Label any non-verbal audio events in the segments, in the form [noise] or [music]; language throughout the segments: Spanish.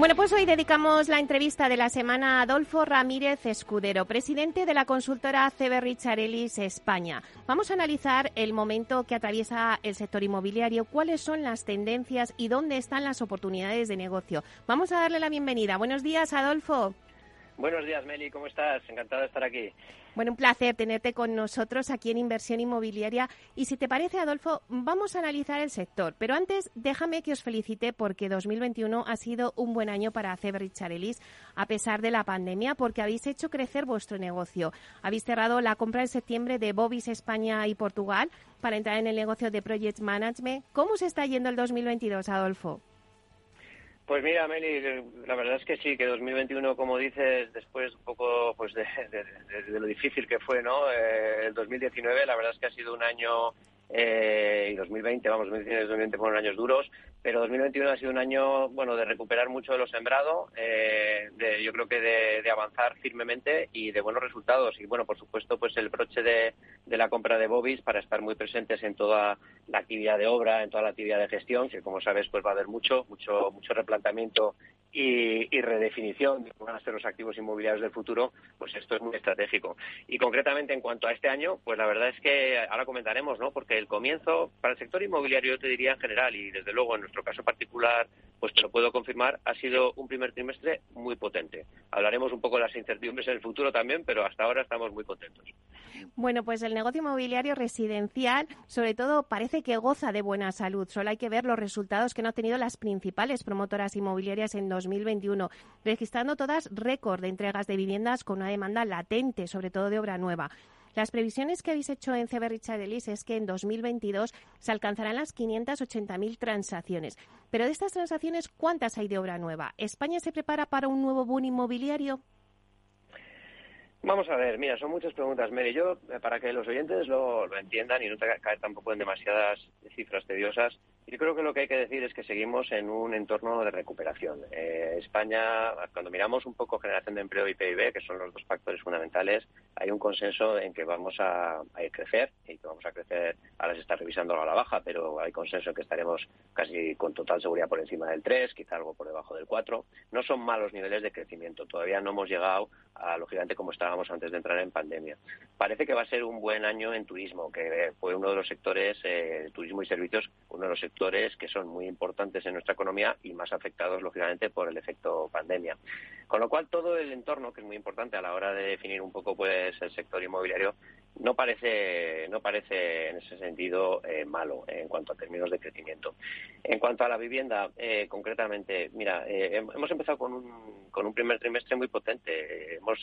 Bueno, pues hoy dedicamos la entrevista de la semana a Adolfo Ramírez Escudero, presidente de la consultora CB Richarellis España. Vamos a analizar el momento que atraviesa el sector inmobiliario, cuáles son las tendencias y dónde están las oportunidades de negocio. Vamos a darle la bienvenida. Buenos días, Adolfo. Buenos días, Meli, ¿cómo estás? Encantado de estar aquí. Bueno, un placer tenerte con nosotros aquí en Inversión Inmobiliaria. Y si te parece, Adolfo, vamos a analizar el sector. Pero antes, déjame que os felicite porque 2021 ha sido un buen año para CB Richarellis, a pesar de la pandemia, porque habéis hecho crecer vuestro negocio. Habéis cerrado la compra en septiembre de Bobis España y Portugal para entrar en el negocio de Project Management. ¿Cómo se está yendo el 2022, Adolfo? Pues mira, Meli, la verdad es que sí, que 2021, como dices, después un poco pues de, lo difícil que fue, ¿no? Eh, el 2019, la verdad es que ha sido un año eh, y 2020, vamos, 2019 y 2020 fueron años duros, pero 2021 ha sido un año, bueno, de recuperar mucho de lo sembrado, eh, de, yo creo que de, avanzar firmemente y de buenos resultados. Y bueno, por supuesto, pues el broche de, la compra de Bobis para estar muy presentes en toda la actividad de obra, en toda la actividad de gestión, que como sabes, pues va a haber mucho, mucho, mucho replanteamiento y, redefinición de cómo van a ser los activos inmobiliarios del futuro, pues esto es muy estratégico. Y concretamente en cuanto a este año, pues la verdad es que ahora comentaremos, ¿no? Porque el comienzo para el sector inmobiliario, yo te diría en general, y desde luego en nuestro caso particular, pues te lo puedo confirmar, ha sido un primer trimestre muy potente. Hablaremos un poco de las incertidumbres en el futuro también, pero hasta ahora estamos muy contentos. Bueno, pues el negocio inmobiliario residencial, sobre todo, parece que goza de buena salud. Solo hay que ver los resultados que han obtenido las principales promotoras inmobiliarias en 2021, registrando todas récord de entregas de viviendas con una demanda latente, sobre todo de obra nueva. Las previsiones que habéis hecho en CB Richard Ellis es que en 2022 se alcanzarán las 580.000 transacciones. Pero de estas transacciones, ¿cuántas hay de obra nueva? ¿España se prepara para un nuevo boom inmobiliario? Vamos a ver, mira, son muchas preguntas, Mary. Yo, eh, para que los oyentes lo, lo entiendan y no caer tampoco en demasiadas cifras tediosas, yo creo que lo que hay que decir es que seguimos en un entorno de recuperación. Eh, España, cuando miramos un poco generación de empleo y PIB, que son los dos factores fundamentales, hay un consenso en que vamos a, crecer y que vamos a crecer, ahora se está revisando a la baja, pero hay consenso en que estaremos casi con total seguridad por encima del 3, quizá algo por debajo del 4. No son malos niveles de crecimiento, todavía no hemos llegado a lo gigante como estábamos antes de entrar en pandemia. Parece que va a ser un buen año en turismo, que fue uno de los sectores, eh, turismo y servicios, uno de los sectores que son muy importantes en nuestra economía y más afectados, lógicamente, por el efecto pandemia. Con lo cual, todo el entorno, que es muy importante a la hora de definir un poco pues el sector inmobiliario, no parece, no parece en ese sentido eh, malo en cuanto a términos de crecimiento. En cuanto a la vivienda, eh, concretamente, mira, eh, hemos empezado con un, con un primer trimestre muy potente. Hemos,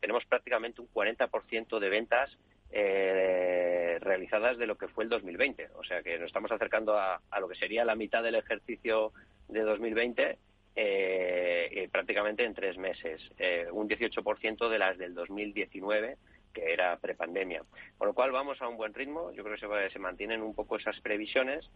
tenemos prácticamente un 40% de ventas eh, realizadas de lo que fue el 2020. O sea que nos estamos acercando a, lo que sería la mitad del ejercicio de 2020 eh, prácticamente en tres meses. Eh, un 18% de las del 2019 que era prepandemia. Con lo cual vamos a un buen ritmo. Yo creo que se, se mantienen un poco esas previsiones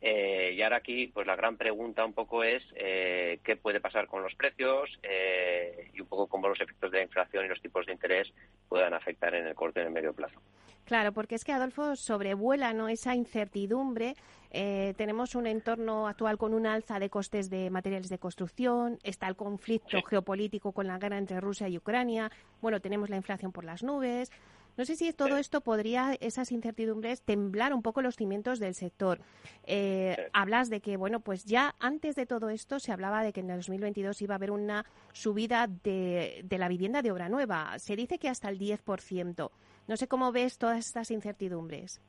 eh, y ahora aquí, pues la gran pregunta un poco es eh, qué puede pasar con los precios eh, y un poco cómo los efectos de la inflación y los tipos de interés puedan afectar en el corto y en el medio plazo. Claro, porque es que Adolfo sobrevuela ¿no? esa incertidumbre. tenemos un entorno actual con un alza de costes de materiales de construcción, está el conflicto geopolítico con la guerra entre Rusia y Ucrania, bueno, tenemos la inflación por las nubes. No sé si todo esto podría, esas incertidumbres, temblar un poco los cimientos del sector. Eh, hablas de que, bueno, pues ya antes de todo esto se hablaba de que en el 2022 iba a haber una subida de, de la vivienda de obra nueva. Se dice que hasta el 10%. No sé cómo ves todas estas incertidumbres.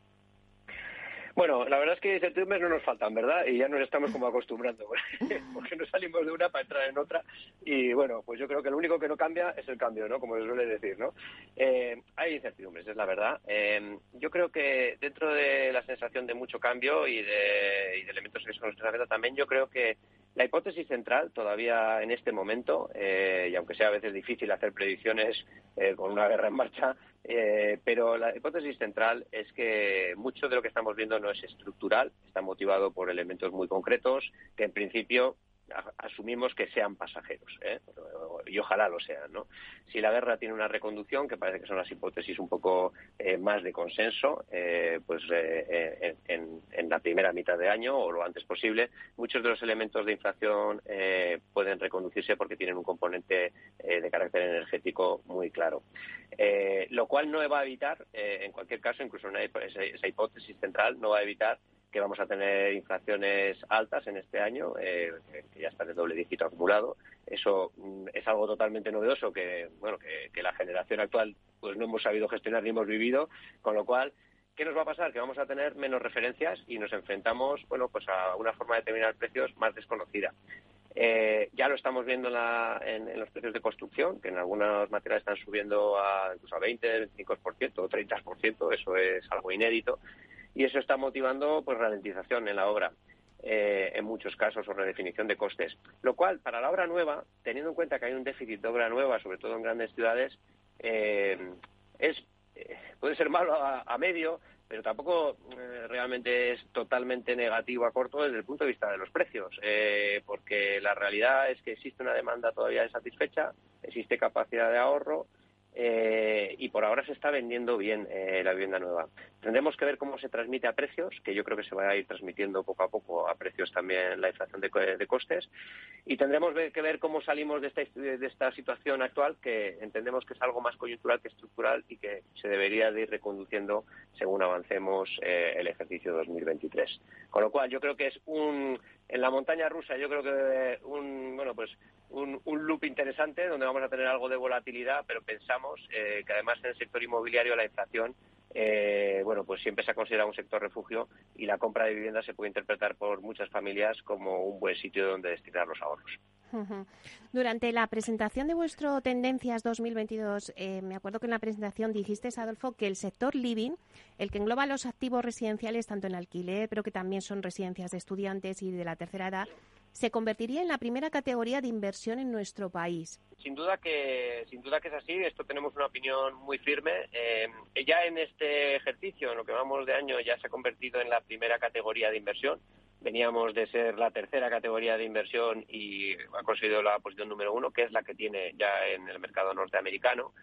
Bueno, la verdad es que incertidumbres no nos faltan, ¿verdad? Y ya nos estamos como acostumbrando, [laughs] porque no salimos de una para entrar en otra. Y bueno, pues yo creo que lo único que no cambia es el cambio, ¿no? Como se suele decir, ¿no? Eh, hay incertidumbres, es la verdad. Eh, yo creo que dentro de la sensación de mucho cambio y de, elementos que son también, yo creo que la hipótesis central todavía en este momento, eh, y aunque sea a veces difícil hacer predicciones eh, con una guerra en marcha, eh, pero la hipótesis central es que mucho de lo que estamos viendo no es estructural, está motivado por elementos muy concretos que en principio asumimos que sean pasajeros, ¿eh? y ojalá lo sean. ¿no? Si la guerra tiene una reconducción, que parece que son las hipótesis un poco eh, más de consenso, eh, pues en, en, la primera mitad de año o lo antes posible, muchos de los elementos de inflación pueden reconducirse porque tienen un componente de carácter energético muy claro. lo cual no va a evitar, en cualquier caso, incluso esa hipótesis central no va a evitar que vamos a tener inflaciones altas en este año, eh, que ya está de doble dígito acumulado. Eso mm, es algo totalmente novedoso que, bueno, que, la generación actual pues no hemos sabido gestionar ni hemos vivido, con lo cual ¿Qué nos va a pasar? Que vamos a tener menos referencias y nos enfrentamos, bueno, pues a una forma de determinar precios más desconocida. Eh, ya lo estamos viendo en, en, los precios de construcción, que en algunos materiales están subiendo a incluso a 20, 25% o 30%, eso es algo inédito y eso está motivando pues ralentización en la obra. Eh, en muchos casos o redefinición de costes. Lo cual, para la obra nueva, teniendo en cuenta que hay un déficit de obra nueva, sobre todo en grandes ciudades, eh, es eh, puede ser malo a, medio, pero tampoco realmente es totalmente negativo a corto desde el punto de vista de los precios, porque la realidad es que existe una demanda todavía insatisfecha, existe capacidad de ahorro eh, y por ahora se está vendiendo bien eh, la vivienda nueva. Tendremos que ver cómo se transmite a precios, que yo creo que se va a ir transmitiendo poco a poco a precios también la inflación de, costes, y tendremos que ver cómo salimos de esta, de esta situación actual, que entendemos que es algo más coyuntural que estructural y que se debería de ir reconduciendo según avancemos eh, el ejercicio 2023. Con lo cual, yo creo que es un en la montaña rusa, yo creo que un bueno pues un, loop interesante donde vamos a tener algo de volatilidad, pero pensamos eh, que además en el sector inmobiliario la inflación eh, bueno, pues siempre se ha considerado un sector refugio y la compra de vivienda se puede interpretar por muchas familias como un buen sitio donde destinar los ahorros. Durante la presentación de vuestro Tendencias 2022, eh, me acuerdo que en la presentación dijiste, Adolfo, que el sector living, el que engloba los activos residenciales tanto en alquiler, pero que también son residencias de estudiantes y de la tercera edad, se convertiría en la primera categoría de inversión en nuestro país. Sin duda que, sin duda que es así. Esto tenemos una opinión muy firme. Eh, ya en este ejercicio, en lo que vamos de año, ya se ha convertido en la primera categoría de inversión. Veníamos de ser la tercera categoría de inversión y ha conseguido la posición número uno, que es la que tiene ya en el mercado norteamericano.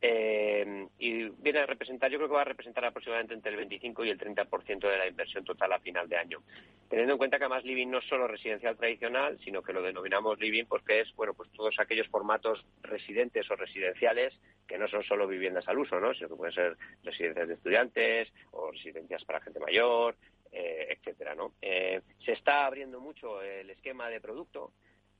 Eh, y viene a representar, yo creo que va a representar aproximadamente entre el 25 y el 30% de la inversión total a final de año. Teniendo en cuenta que además living no es solo residencial tradicional, sino que lo denominamos living porque es, bueno, pues todos aquellos formatos residentes o residenciales que no son solo viviendas al uso, ¿no? Sino que pueden ser residencias de estudiantes o residencias para gente mayor, eh, etcétera, ¿no? Eh, se está abriendo mucho el esquema de producto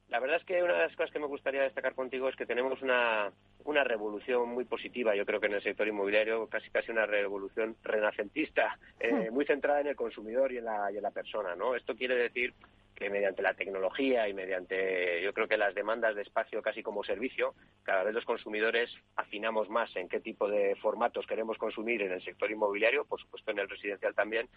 la verdad es que una de las cosas que me gustaría destacar contigo es que tenemos una, una revolución muy positiva, yo creo que en el sector inmobiliario, casi casi una revolución renacentista, eh, hmm. muy centrada en el consumidor y en la, y en la persona, ¿no? Esto quiere decir que mediante la tecnología y mediante, yo creo que las demandas de espacio casi como servicio, cada vez los consumidores afinamos más en qué tipo de formatos queremos consumir en el sector inmobiliario, por supuesto en el residencial también,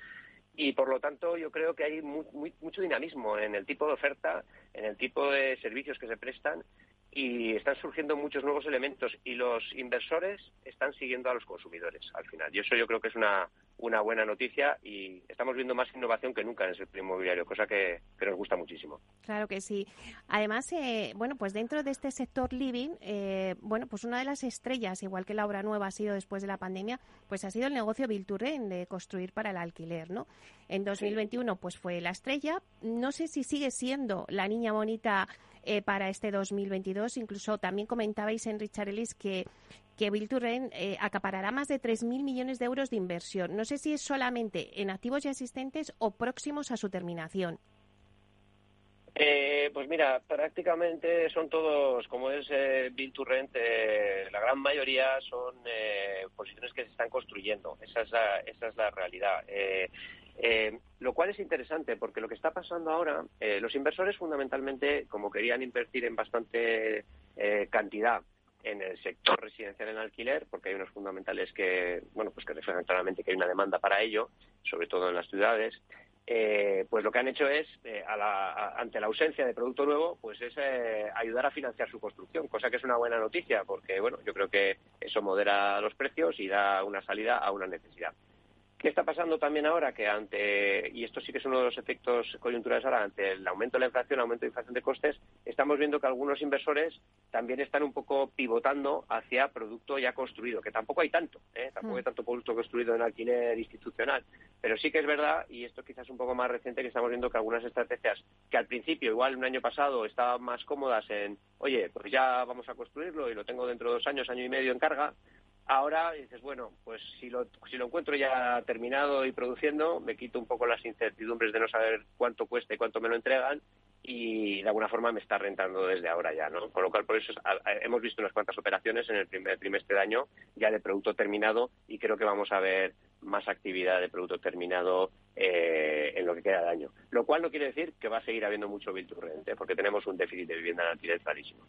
y por lo tanto yo creo que hay mucho dinamismo en el tipo de oferta, en el tipo de servicios que se prestan y están surgiendo muchos nuevos elementos y los inversores están siguiendo a los consumidores al final. Y eso yo creo que es una, una buena noticia y estamos viendo más innovación que nunca en el sector inmobiliario, cosa que, nos gusta muchísimo. Claro que sí. Además, eh, bueno, pues dentro de este sector living, eh, bueno, pues una de las estrellas, igual que la obra nueva ha sido después de la pandemia, pues ha sido el negocio Bilturren de construir para el alquiler, ¿no? En 2021, pues fue la estrella. No sé si sigue siendo la niña bonita eh, para este 2022. Incluso también comentabais en Richard Ellis que que Bilturren eh, acaparará más de 3.000 millones de euros de inversión. No sé si es solamente en activos ya existentes o próximos a su terminación. Eh, pues mira, prácticamente son todos, como es eh, eh la gran mayoría son posiciones que se están construyendo. Esa es la, esa es la realidad. Eh, lo cual es interesante porque lo que está pasando ahora, eh, los inversores fundamentalmente, como querían invertir en bastante eh, cantidad en el sector residencial en alquiler, porque hay unos fundamentales que, bueno, pues que reflejan claramente que hay una demanda para ello, sobre todo en las ciudades, eh, pues lo que han hecho es, eh, ante la ausencia de producto nuevo, pues es ayudar a financiar su construcción, cosa que es una buena noticia, porque bueno, yo creo que eso modera los precios y da una salida a una necesidad. ¿Qué está pasando también ahora? Que ante, y esto sí que es uno de los efectos coyunturales ahora, ante el aumento de la inflación, aumento de inflación de costes, estamos viendo que algunos inversores también están un poco pivotando hacia producto ya construido, que tampoco hay tanto, ¿eh? tampoco hay mm. tanto producto construido en alquiler institucional. Pero sí que es verdad, y esto quizás es un poco más reciente, que estamos viendo que algunas estrategias que al principio, igual un año pasado, estaban más cómodas en, oye, pues ya vamos a construirlo y lo tengo dentro de dos años, año y medio en carga, Ahora dices, bueno, pues si lo, si lo encuentro ya terminado y produciendo, me quito un poco las incertidumbres de no saber cuánto cuesta y cuánto me lo entregan y de alguna forma me está rentando desde ahora ya, ¿no? Con lo cual, por eso hemos visto unas cuantas operaciones en el primer trimestre de año ya de producto terminado y creo que vamos a ver más actividad de producto terminado eh, en lo que queda de año. Lo cual no quiere decir que va a seguir habiendo mucho build ¿eh? porque tenemos un déficit de vivienda en alquiler clarísimo.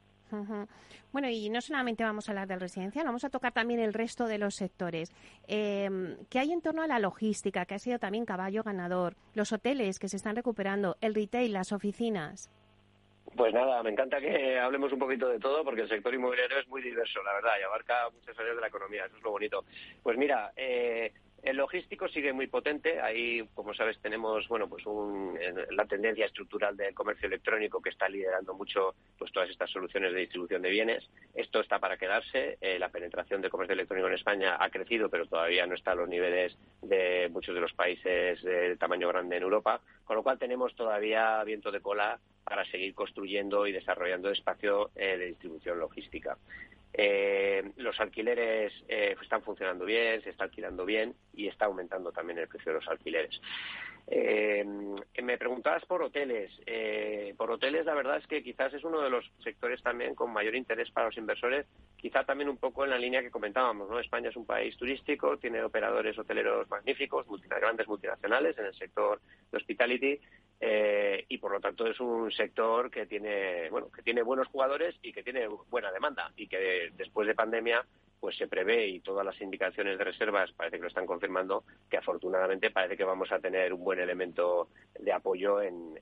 Bueno, y no solamente vamos a hablar del residencial, vamos a tocar también el resto de los sectores. Eh, ¿Qué hay en torno a la logística, que ha sido también caballo ganador? Los hoteles que se están recuperando, el retail, las oficinas. Pues nada, me encanta que hablemos un poquito de todo porque el sector inmobiliario es muy diverso, la verdad, y abarca muchas áreas de la economía, eso es lo bonito. Pues mira, eh, el logístico sigue muy potente. Ahí, como sabes, tenemos bueno, pues la tendencia estructural del comercio electrónico que está liderando mucho pues todas estas soluciones de distribución de bienes. Esto está para quedarse. Eh, la penetración del comercio electrónico en España ha crecido, pero todavía no está a los niveles de muchos de los países de tamaño grande en Europa. Con lo cual tenemos todavía viento de cola para seguir construyendo y desarrollando espacio eh, de distribución logística. Eh, los alquileres eh, están funcionando bien, se está alquilando bien y está aumentando también el precio de los alquileres. Eh, me preguntabas por hoteles. por hoteles, la verdad es que quizás es uno de los sectores también con mayor interés para los inversores, quizá también un poco en la línea que comentábamos. ¿no? España es un país turístico, tiene operadores hoteleros magníficos, grandes multinacionales en el sector de hospitality eh, y por lo tanto es un sector que tiene bueno que tiene buenos jugadores y que tiene buena demanda y que después de pandemia pues se prevé y todas las indicaciones de reservas parece que lo están confirmando que afortunadamente parece que vamos a tener un buen elemento de apoyo en,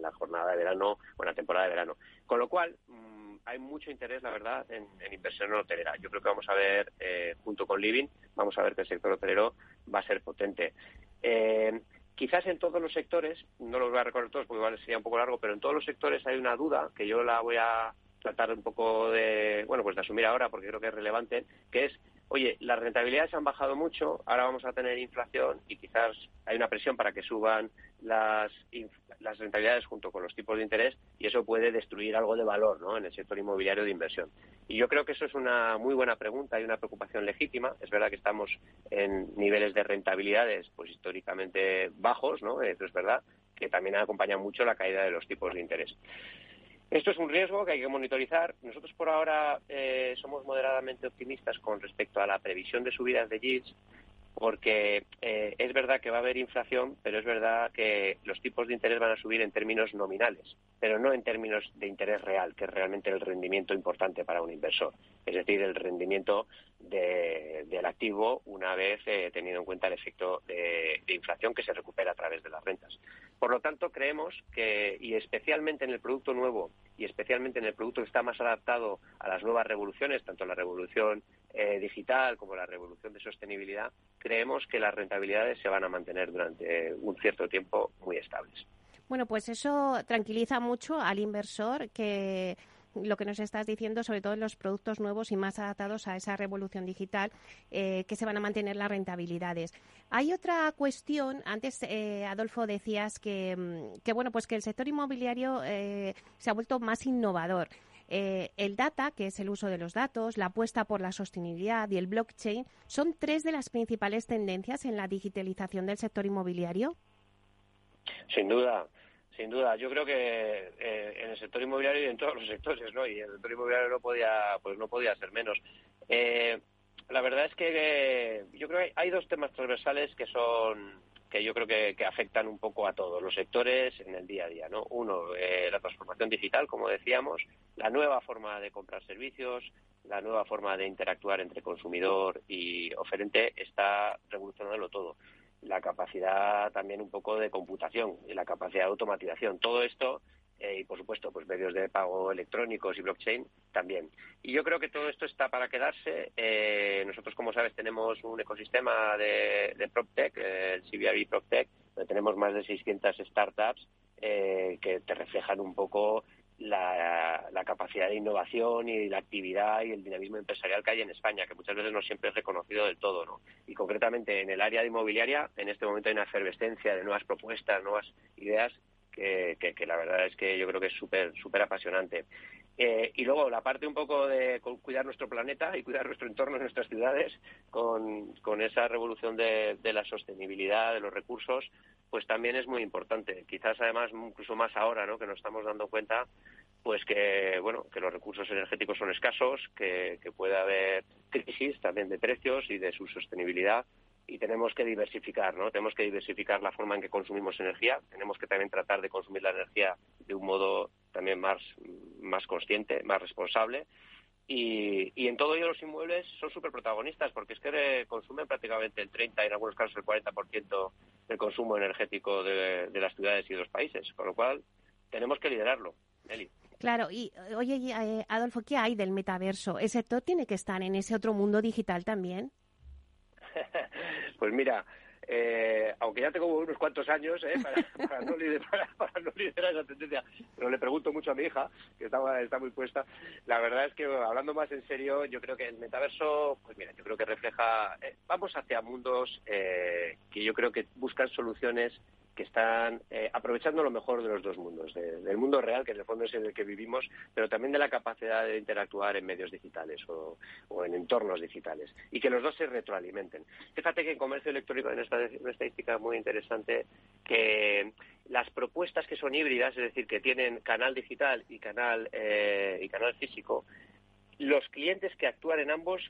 la jornada de verano o en la temporada de verano. Con lo cual mm, hay mucho interés la verdad en, inversión hotelera. Yo creo que vamos a ver eh, junto con Living vamos a ver que el sector hotelero va a ser potente. Eh, Quizás en todos los sectores, no los voy a recordar todos porque igual sería un poco largo, pero en todos los sectores hay una duda que yo la voy a tratar un poco de, bueno, pues de asumir ahora porque creo que es relevante, que es, oye, las rentabilidades han bajado mucho, ahora vamos a tener inflación y quizás hay una presión para que suban las, las rentabilidades junto con los tipos de interés y eso puede destruir algo de valor ¿no? en el sector inmobiliario de inversión. Y yo creo que eso es una muy buena pregunta y una preocupación legítima. Es verdad que estamos en niveles de rentabilidades pues históricamente bajos, ¿no? Eso es verdad, que también acompaña mucho la caída de los tipos de interés. Esto es un riesgo que hay que monitorizar. Nosotros por ahora eh, somos moderadamente optimistas con respecto a la previsión de subidas de yields porque eh, es verdad que va a haber inflación, pero es verdad que los tipos de interés van a subir en términos nominales, pero no en términos de interés real, que es realmente el rendimiento importante para un inversor, es decir, el rendimiento del activo una vez eh, tenido en cuenta el efecto de, inflación que se recupera a través de las rentas. Por lo tanto, creemos que, y especialmente en el producto nuevo, y especialmente en el producto que está más adaptado a las nuevas revoluciones, tanto la revolución eh, digital como la revolución de sostenibilidad, creemos que las rentabilidades se van a mantener durante un cierto tiempo muy estables. Bueno, pues eso tranquiliza mucho al inversor que lo que nos estás diciendo, sobre todo en los productos nuevos y más adaptados a esa revolución digital, eh, que se van a mantener las rentabilidades. Hay otra cuestión. Antes, eh, Adolfo, decías que, mm, que, bueno, pues que el sector inmobiliario eh, se ha vuelto más innovador. El data, que es el uso de los datos, la apuesta por la sostenibilidad y el blockchain, son tres de las principales tendencias en la digitalización del sector inmobiliario. Sin duda, sin duda, yo creo que eh, en el sector inmobiliario y en todos los sectores, ¿no? Y el sector inmobiliario no podía, pues no podía ser menos. Eh, la verdad es que yo creo que hay dos temas transversales que son que yo creo que, afectan un poco a todos los sectores en el día a día. ¿no? Uno, eh, la transformación digital, como decíamos, la nueva forma de comprar servicios, la nueva forma de interactuar entre consumidor y oferente está revolucionándolo todo. La capacidad también un poco de computación y la capacidad de automatización. Todo esto eh, y por supuesto pues medios de pago electrónicos y blockchain también. Y yo creo que todo esto está para quedarse. Eh, nosotros, como sabes, tenemos un ecosistema de, de PropTech, eh, el CBRE PropTech, donde tenemos más de 600 startups que te reflejan un poco la, capacidad de innovación y la actividad y el dinamismo empresarial que hay en España, que muchas veces no siempre es reconocido del todo. ¿no? Y concretamente en el área de inmobiliaria, en este momento hay una efervescencia de nuevas propuestas, nuevas ideas que, la verdad es que yo creo que es súper súper apasionante. Eh, y luego la parte un poco de cuidar nuestro planeta y cuidar nuestro entorno, nuestras ciudades, con, con esa revolución de, la sostenibilidad, de los recursos, pues también es muy importante. Quizás además incluso más ahora, ¿no? Que nos estamos dando cuenta, pues que bueno, que los recursos energéticos son escasos, que, que puede haber crisis también de precios y de su sostenibilidad y tenemos que diversificar, ¿no? Tenemos que diversificar la forma en que consumimos energía, tenemos que también tratar de consumir la energía de un modo también más, más consciente, más responsable. Y, y en todo ello los inmuebles son súper protagonistas porque es que consumen prácticamente el 30 y en algunos casos el 40% del consumo energético de, las ciudades y de los países, con lo cual tenemos que liderarlo. Eli. Claro, y oye, eh, Adolfo, ¿qué hay del metaverso? ¿El sector tiene que estar en ese otro mundo digital también? [laughs] Pues mira, eh, aunque ya tengo unos cuantos años eh, [laughs] para, no liderar, esa tendencia, pero le pregunto mucho a mi hija, que está, está muy puesta, la verdad es que hablando más en serio, yo creo que el metaverso, pues mira, yo creo que refleja, eh, vamos hacia mundos que yo creo que buscan soluciones que están eh, aprovechando lo mejor de los dos mundos, del mundo real, que en el fondo es en el que vivimos, pero también de la capacidad de interactuar en medios digitales o, en entornos digitales, y que los dos se retroalimenten. Fíjate que en comercio electrónico hay una, estadística muy interesante que las propuestas que son híbridas, es decir, que tienen canal digital y canal, eh, y canal físico, los clientes que actúan en ambos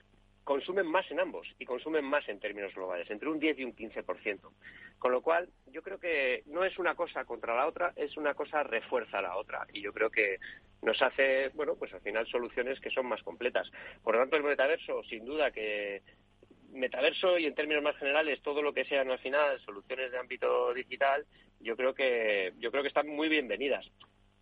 consumen más en ambos y consumen más en términos globales, entre un 10 y un 15%. Con lo cual, yo creo que no es una cosa contra la otra, es una cosa refuerza la otra. Y yo creo que nos hace, bueno, pues al final soluciones que son más completas. Por lo tanto, el metaverso, sin duda que metaverso y en términos más generales todo lo que sean al final soluciones de ámbito digital, yo creo que yo creo que están muy bienvenidas.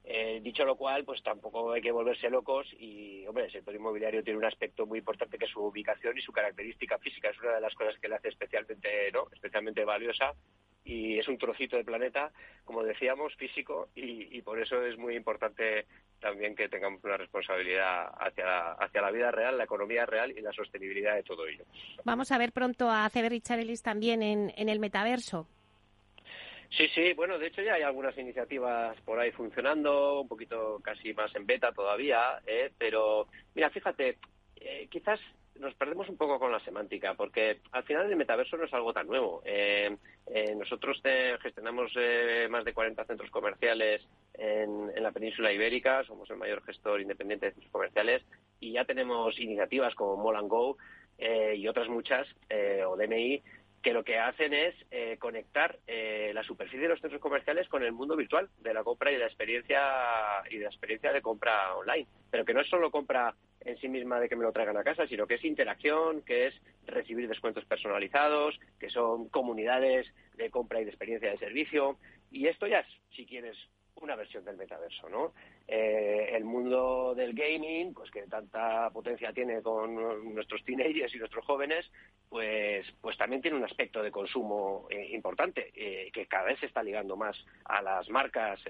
Eh, dicho lo cual, pues tampoco hay que volverse locos y, hombre, el sector inmobiliario tiene un aspecto muy importante que es su ubicación y su característica física. Es una de las cosas que le hace especialmente, ¿no? especialmente valiosa y es un trocito de planeta, como decíamos, físico y, por eso es muy importante también que tengamos una responsabilidad hacia la, hacia la vida real, la economía real y la sostenibilidad de todo ello. Vamos a ver pronto a CB Richarelis también en, en el metaverso. Sí, sí, bueno, de hecho ya hay algunas iniciativas por ahí funcionando, un poquito casi más en beta todavía, ¿eh? pero mira, fíjate, eh, quizás nos perdemos un poco con la semántica, porque al final el metaverso no es algo tan nuevo. Eh, nosotros gestionamos más de 40 centros comerciales en, en, la península ibérica, somos el mayor gestor independiente de centros comerciales y ya tenemos iniciativas como Mall Go y otras muchas, o DMI, que lo que hacen es eh, conectar eh, la superficie de los centros comerciales con el mundo virtual de la compra y de la experiencia y de la experiencia de compra online, pero que no es solo compra en sí misma de que me lo traigan a casa, sino que es interacción, que es recibir descuentos personalizados, que son comunidades de compra y de experiencia de servicio, y esto ya es, si quieres, una versión del metaverso, ¿no? Eh, el mundo del gaming, pues que tanta potencia tiene con nuestros teenagers y nuestros jóvenes, pues, pues también tiene un aspecto de consumo eh, importante, eh, que cada vez se está ligando más a las marcas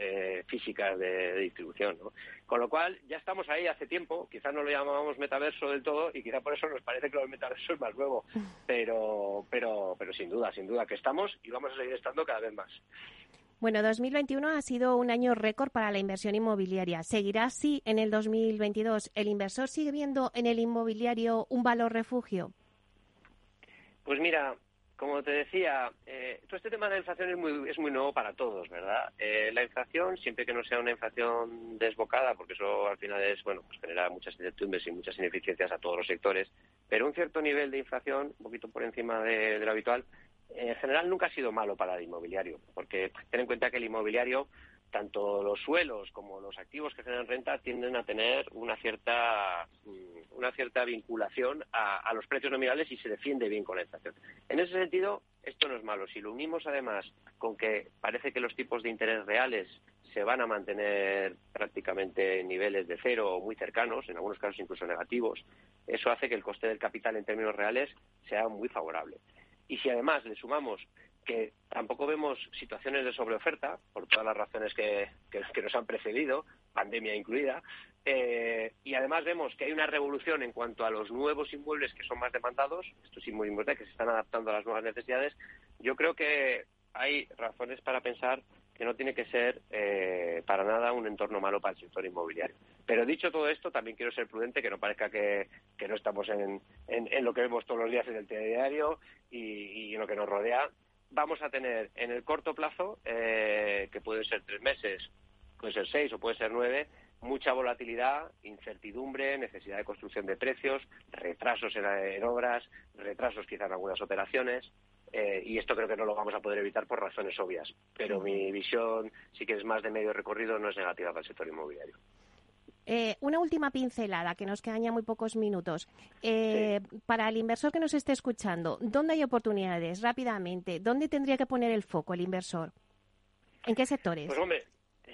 físicas de, distribución, ¿no? Con lo cual, ya estamos ahí hace tiempo, quizás no lo llamábamos metaverso del todo, y quizá por eso nos parece que el metaverso es más nuevo, pero, pero, pero sin duda, sin duda que estamos y vamos a seguir estando cada vez más. Bueno, 2021 ha sido un año récord para la inversión inmobiliaria. ¿Seguirá así en el 2022? ¿El inversor sigue viendo en el inmobiliario un valor refugio? Pues mira, como te decía, eh, todo este tema de la inflación es muy, nuevo para todos, ¿verdad? Eh, la inflación, siempre que no sea una inflación desbocada, porque eso al final es, bueno, pues genera muchas incertidumbres y muchas ineficiencias a todos los sectores, pero un cierto nivel de inflación, un poquito por encima de lo habitual, en general nunca ha sido malo para el inmobiliario, porque ten en cuenta que el inmobiliario tanto los suelos como los activos que generan renta tienden a tener una cierta mm, una cierta vinculación a, los precios nominales y se defiende bien con la inflación. En ese sentido, esto no es malo. Si lo unimos además con que parece que los tipos de interés reales se van a mantener prácticamente en niveles de cero o muy cercanos, en algunos casos incluso negativos, eso hace que el coste del capital en términos reales sea muy favorable. Y si además le sumamos que tampoco vemos situaciones de sobreoferta, por todas las razones que, nos han precedido, pandemia incluida, eh, y además vemos que hay una revolución en cuanto a los nuevos inmuebles que son más demandados, estos inmuebles que se están adaptando a las nuevas necesidades, yo creo que hay razones para pensar que no tiene que ser eh, para nada un entorno malo para el sector inmobiliario. Pero dicho todo esto, también quiero ser prudente, que no parezca que, no estamos en, lo que vemos todos los días en el telediario y, y en lo que nos rodea vamos a tener en el corto plazo, eh, que pueden ser tres meses, puede ser seis o puede ser nueve, mucha volatilidad, incertidumbre, necesidad de construcción de precios, retrasos en, obras, retrasos quizá en algunas operaciones. Eh, y esto creo que no lo vamos a poder evitar por razones obvias. Pero mi visión, si quieres más de medio recorrido, no es negativa para el sector inmobiliario. Eh, una última pincelada, que nos quedan ya muy pocos minutos. Eh, para el inversor que nos esté escuchando, ¿dónde hay oportunidades? Rápidamente, ¿dónde tendría que poner el foco el inversor? ¿En qué sectores? Pues hombre,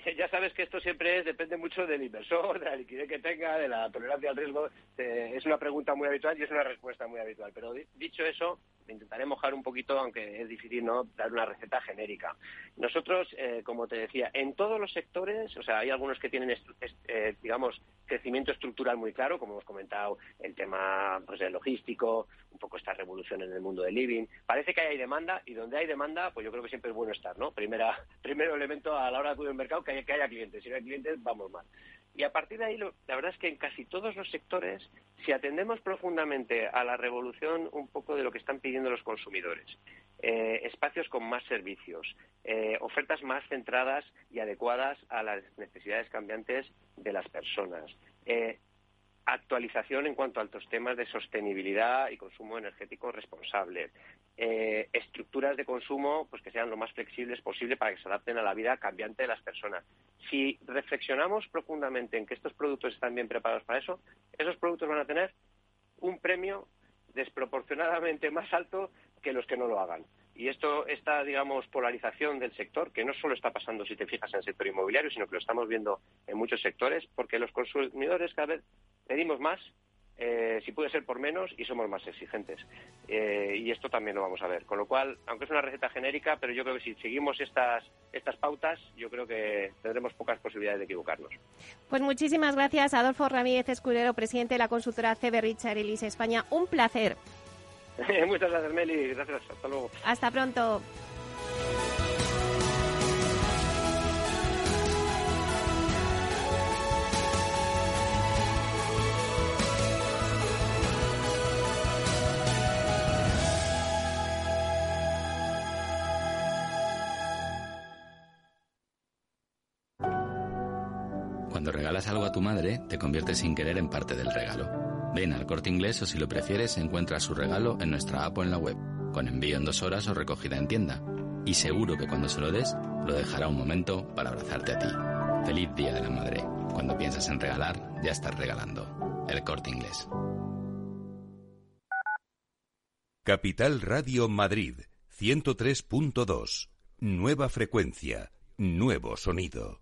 [laughs] ya sabes que esto siempre depende mucho del inversor, de la liquidez que tenga, de la tolerancia al riesgo. Eh, es una pregunta muy habitual y es una respuesta muy habitual. Pero dicho eso, intentaré mojar un poquito, aunque es difícil no dar una receta genérica. Nosotros, eh, como te decía, en todos los sectores, o sea, hay algunos que tienen, eh, digamos, crecimiento estructural muy claro, como hemos comentado, el tema pues, logístico, un poco esta revolución en el mundo del living. Parece que hay demanda y donde hay demanda, pues yo creo que siempre es bueno estar, ¿no? Primera, [laughs] primero elemento a la hora de acudir al mercado, que haya, que haya clientes. Si no hay clientes, vamos mal. Y a partir de ahí, la verdad es que en casi todos los sectores, si atendemos profundamente a la revolución un poco de lo que están pidiendo los consumidores, eh, espacios con más servicios, eh, ofertas más centradas y adecuadas a las necesidades cambiantes de las personas, eh, actualización en cuanto a altos temas de sostenibilidad y consumo energético responsable, eh, estructuras de consumo pues que sean lo más flexibles posible para que se adapten a la vida cambiante de las personas. Si reflexionamos profundamente en que estos productos están bien preparados para eso, esos productos van a tener un premio desproporcionadamente más alto que los que no lo hagan. Y esto, esta, digamos, polarización del sector, que no solo está pasando si te fijas en el sector inmobiliario, sino que lo estamos viendo en muchos sectores, porque los consumidores cada vez pedimos más, eh, si puede ser por menos, y somos más exigentes. Eh, y esto también lo vamos a ver. Con lo cual, aunque es una receta genérica, pero yo creo que si seguimos estas, estas pautas, yo creo que tendremos pocas posibilidades de equivocarnos. Pues muchísimas gracias, Adolfo Ramírez Escudero, presidente de la consultora CB Richard Elise España. Un placer. [laughs] Muchas gracias, Meli. Gracias. Hasta luego. Hasta pronto. Algo a tu madre, te conviertes sin querer en parte del regalo. Ven al corte inglés o si lo prefieres encuentra su regalo en nuestra app o en la web, con envío en dos horas o recogida en tienda. Y seguro que cuando se lo des, lo dejará un momento para abrazarte a ti. Feliz Día de la Madre. Cuando piensas en regalar, ya estás regalando. El corte inglés. Capital Radio Madrid, 103.2. Nueva frecuencia, nuevo sonido.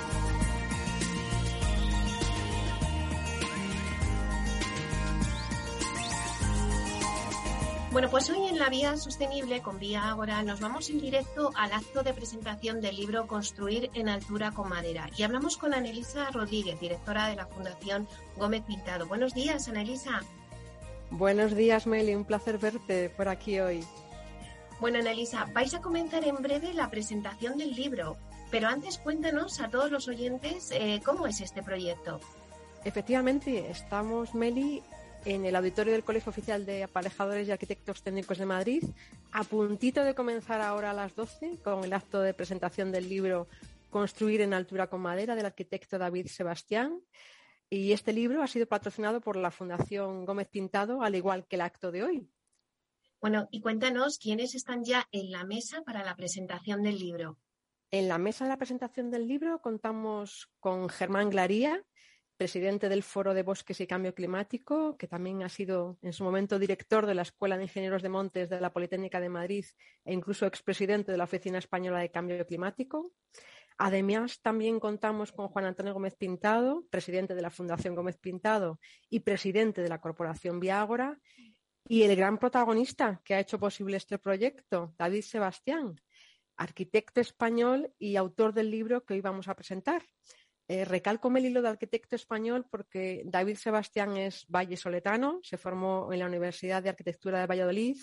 Bueno, pues hoy en la Vía Sostenible con Vía Ágora nos vamos en directo al acto de presentación del libro Construir en altura con madera y hablamos con Anelisa Rodríguez, directora de la Fundación Gómez Pintado. Buenos días, Anelisa. Buenos días, Meli. Un placer verte por aquí hoy. Bueno, Anelisa, vais a comenzar en breve la presentación del libro, pero antes cuéntanos a todos los oyentes eh, cómo es este proyecto. Efectivamente, estamos, Meli, en el auditorio del Colegio Oficial de Aparejadores y Arquitectos Técnicos de Madrid, a puntito de comenzar ahora a las 12 con el acto de presentación del libro Construir en altura con madera del arquitecto David Sebastián. Y este libro ha sido patrocinado por la Fundación Gómez Pintado, al igual que el acto de hoy. Bueno, y cuéntanos quiénes están ya en la mesa para la presentación del libro. En la mesa de la presentación del libro contamos con Germán Glaría, presidente del Foro de Bosques y Cambio Climático, que también ha sido en su momento director de la Escuela de Ingenieros de Montes de la Politécnica de Madrid e incluso expresidente de la Oficina Española de Cambio Climático. Además, también contamos con Juan Antonio Gómez Pintado, presidente de la Fundación Gómez Pintado y presidente de la Corporación Viágora, y el gran protagonista que ha hecho posible este proyecto, David Sebastián, arquitecto español y autor del libro que hoy vamos a presentar. Eh, recalco el hilo de arquitecto español porque David Sebastián es vallesoletano, se formó en la Universidad de Arquitectura de Valladolid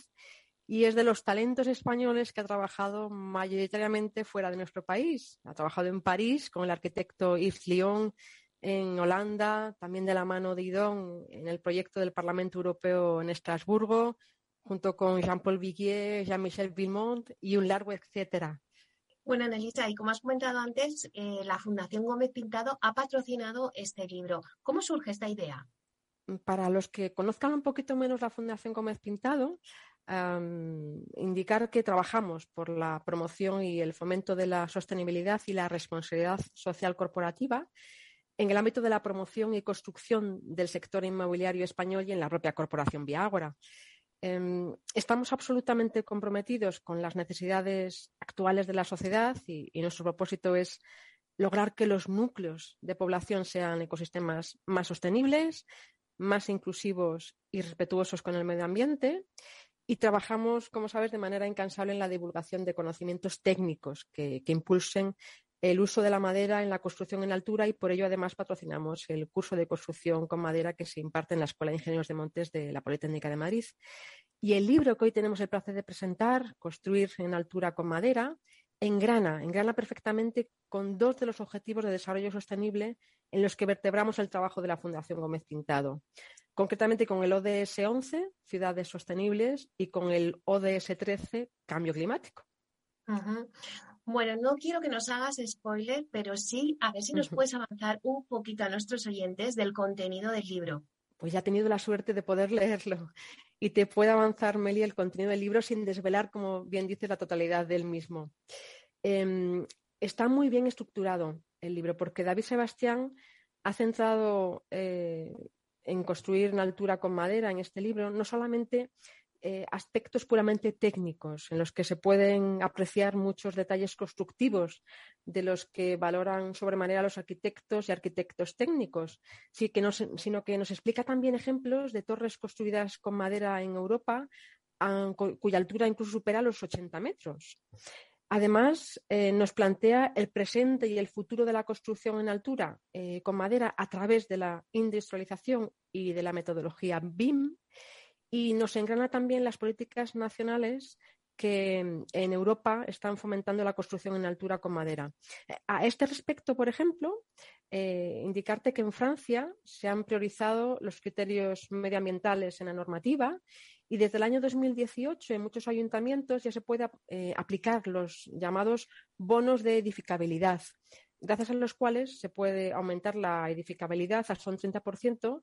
y es de los talentos españoles que ha trabajado mayoritariamente fuera de nuestro país. Ha trabajado en París con el arquitecto Yves Lyon, en Holanda, también de la mano de Idon en el proyecto del Parlamento Europeo en Estrasburgo, junto con Jean-Paul Viguier, Jean-Michel Villemont y un largo etcétera. Bueno, Annalisa, y como has comentado antes, eh, la Fundación Gómez Pintado ha patrocinado este libro. ¿Cómo surge esta idea? Para los que conozcan un poquito menos la Fundación Gómez Pintado, indicar que trabajamos por la promoción y el fomento de la sostenibilidad y la responsabilidad social corporativa en el ámbito de la promoción y construcción del sector inmobiliario español y en la propia corporación Viágora. Em, estamos absolutamente comprometidos con las necesidades actuales de la sociedad y, nuestro propósito es lograr que los núcleos de población sean ecosistemas más sostenibles, más inclusivos y respetuosos con el medio ambiente. Y trabajamos, como sabes, de manera incansable en la divulgación de conocimientos técnicos que impulsen el uso de la madera en la construcción en altura y por ello además patrocinamos el curso de construcción con madera que se imparte en la Escuela de Ingenieros de Montes de la Politécnica de Madrid. Y el libro que hoy tenemos el placer de presentar, Construir en altura con madera, engrana, engrana perfectamente con dos de los objetivos de desarrollo sostenible en los que vertebramos el trabajo de la Fundación Gómez Pintado. Concretamente con el ODS 11, Ciudades Sostenibles, y con el ODS 13, Cambio Climático. Bueno, no quiero que nos hagas spoiler, pero sí, a ver si nos puedes avanzar un poquito a nuestros oyentes del contenido del libro. Pues ya he tenido la suerte de poder leerlo y te puedo avanzar, Meli, el contenido del libro sin desvelar, como bien dices, la totalidad del mismo. Em, está muy bien estructurado el libro porque David Sebastián ha centrado eh, en construir una altura con madera en este libro, no solamente eh, aspectos puramente técnicos en los que se pueden apreciar muchos detalles constructivos de los que valoran sobremanera los arquitectos y arquitectos técnicos, sino que nos explica también ejemplos de torres construidas con madera en Europa cuya altura incluso supera los 80 metros. Además, eh, nos plantea el presente y el futuro de la construcción en altura eh, con madera a través de la industrialización y de la metodología BIM y nos engrana también las políticas nacionales que en Europa están fomentando la construcción en altura con madera. A este respecto, por ejemplo, eh, indicarte que en Francia se han priorizado los criterios medioambientales en la normativa y desde el año 2018 en muchos ayuntamientos ya se puede eh, aplicar los llamados bonos de edificabilidad, gracias a los cuales se puede aumentar la edificabilidad hasta un 30%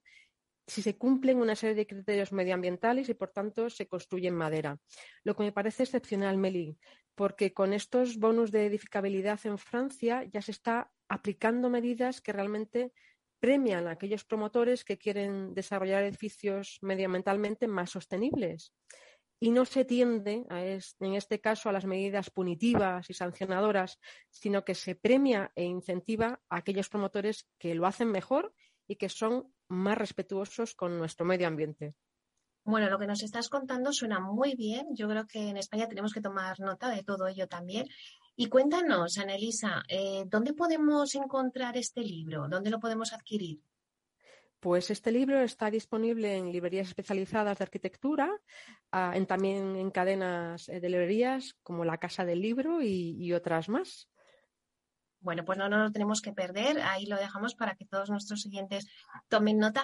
si se cumplen una serie de criterios medioambientales y, por tanto, se construye en madera. Lo que me parece excepcional, Meli, porque con estos bonus de edificabilidad en Francia ya se está aplicando medidas que realmente premian a aquellos promotores que quieren desarrollar edificios medioambientalmente más sostenibles. Y no se tiende, en este caso, a las medidas punitivas y sancionadoras, sino que se premia e incentiva a aquellos promotores que lo hacen mejor y que son más respetuosos con nuestro medio ambiente. Bueno, lo que nos estás contando suena muy bien. Yo creo que en España tenemos que tomar nota de todo ello también. Y cuéntanos, Anelisa, eh, ¿dónde podemos encontrar este libro? ¿Dónde lo podemos adquirir? Pues este libro está disponible en librerías especializadas de arquitectura, ah, en, también en cadenas de librerías como la Casa del Libro y otras más. Bueno, pues no, no lo tenemos que perder. Ahí lo dejamos para que todos nuestros oyentes tomen nota.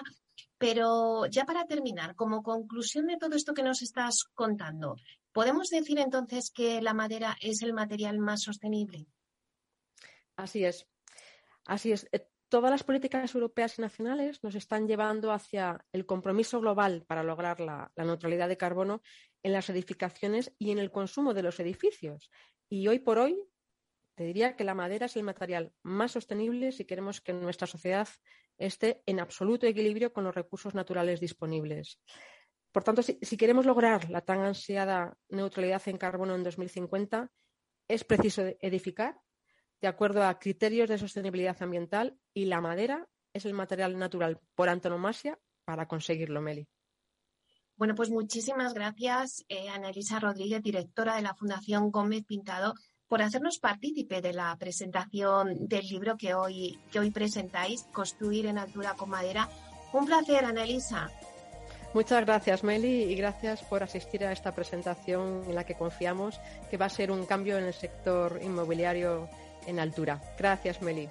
Pero ya para terminar, como conclusión de todo esto que nos estás contando, ¿podemos decir entonces que la madera es el material más sostenible? Así es. Así es. Eh, todas las políticas europeas y nacionales nos están llevando hacia el compromiso global para lograr la neutralidad de carbono en las edificaciones y en el consumo de los edificios. Y hoy por hoy te diría que la madera es el material más sostenible si queremos que nuestra sociedad esté en absoluto equilibrio con los recursos naturales disponibles. Por tanto, si, queremos lograr la tan ansiada neutralidad en carbono en 2050, es preciso edificar de acuerdo a criterios de sostenibilidad ambiental y la madera es el material natural por antonomasia para conseguirlo, Meli. Bueno, pues muchísimas gracias, eh, Annalisa Rodríguez, directora de la Fundación Gómez Pintado, por hacernos partícipe de la presentación del libro que hoy, que hoy presentáis, Construir en altura con madera. Un placer, Anelisa. Muchas gracias, Meli, y gracias por asistir a esta presentación en la que confiamos que va a ser un cambio en el sector inmobiliario en altura. Gracias, Meli.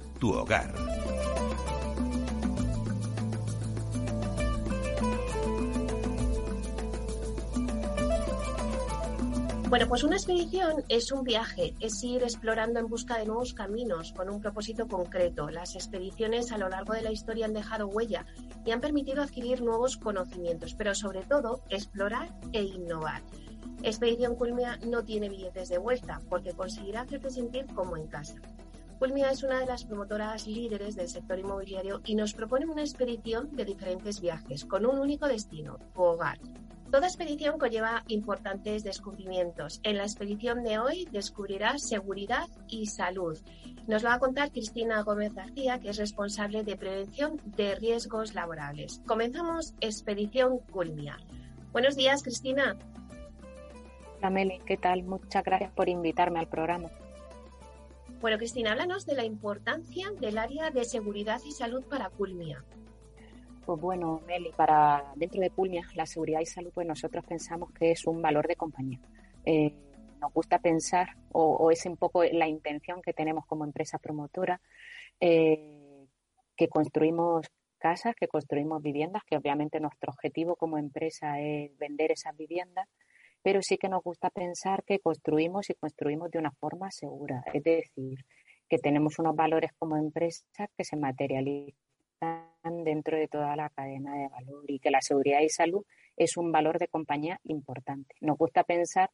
tu hogar. Bueno, pues una expedición es un viaje, es ir explorando en busca de nuevos caminos con un propósito concreto. Las expediciones a lo largo de la historia han dejado huella y han permitido adquirir nuevos conocimientos, pero sobre todo explorar e innovar. Expedición Culmia no tiene billetes de vuelta porque conseguirá hacerte sentir como en casa. Culmia es una de las promotoras líderes del sector inmobiliario y nos propone una expedición de diferentes viajes con un único destino, tu hogar. Toda expedición conlleva importantes descubrimientos. En la expedición de hoy descubrirás seguridad y salud. Nos lo va a contar Cristina Gómez García, que es responsable de prevención de riesgos laborales. Comenzamos Expedición Culmia. Buenos días, Cristina. Hola, Meli. ¿Qué tal? Muchas gracias por invitarme al programa. Bueno, Cristina, háblanos de la importancia del área de seguridad y salud para Culmia. Pues bueno, Meli, para dentro de Culmia, la seguridad y salud, pues nosotros pensamos que es un valor de compañía. Eh, nos gusta pensar, o, es un poco la intención que tenemos como empresa promotora, eh, que construimos casas, que construimos viviendas, que obviamente nuestro objetivo como empresa es vender esas viviendas, pero sí que nos gusta pensar que construimos y construimos de una forma segura, es decir, que tenemos unos valores como empresa que se materializan dentro de toda la cadena de valor y que la seguridad y salud es un valor de compañía importante. Nos gusta pensar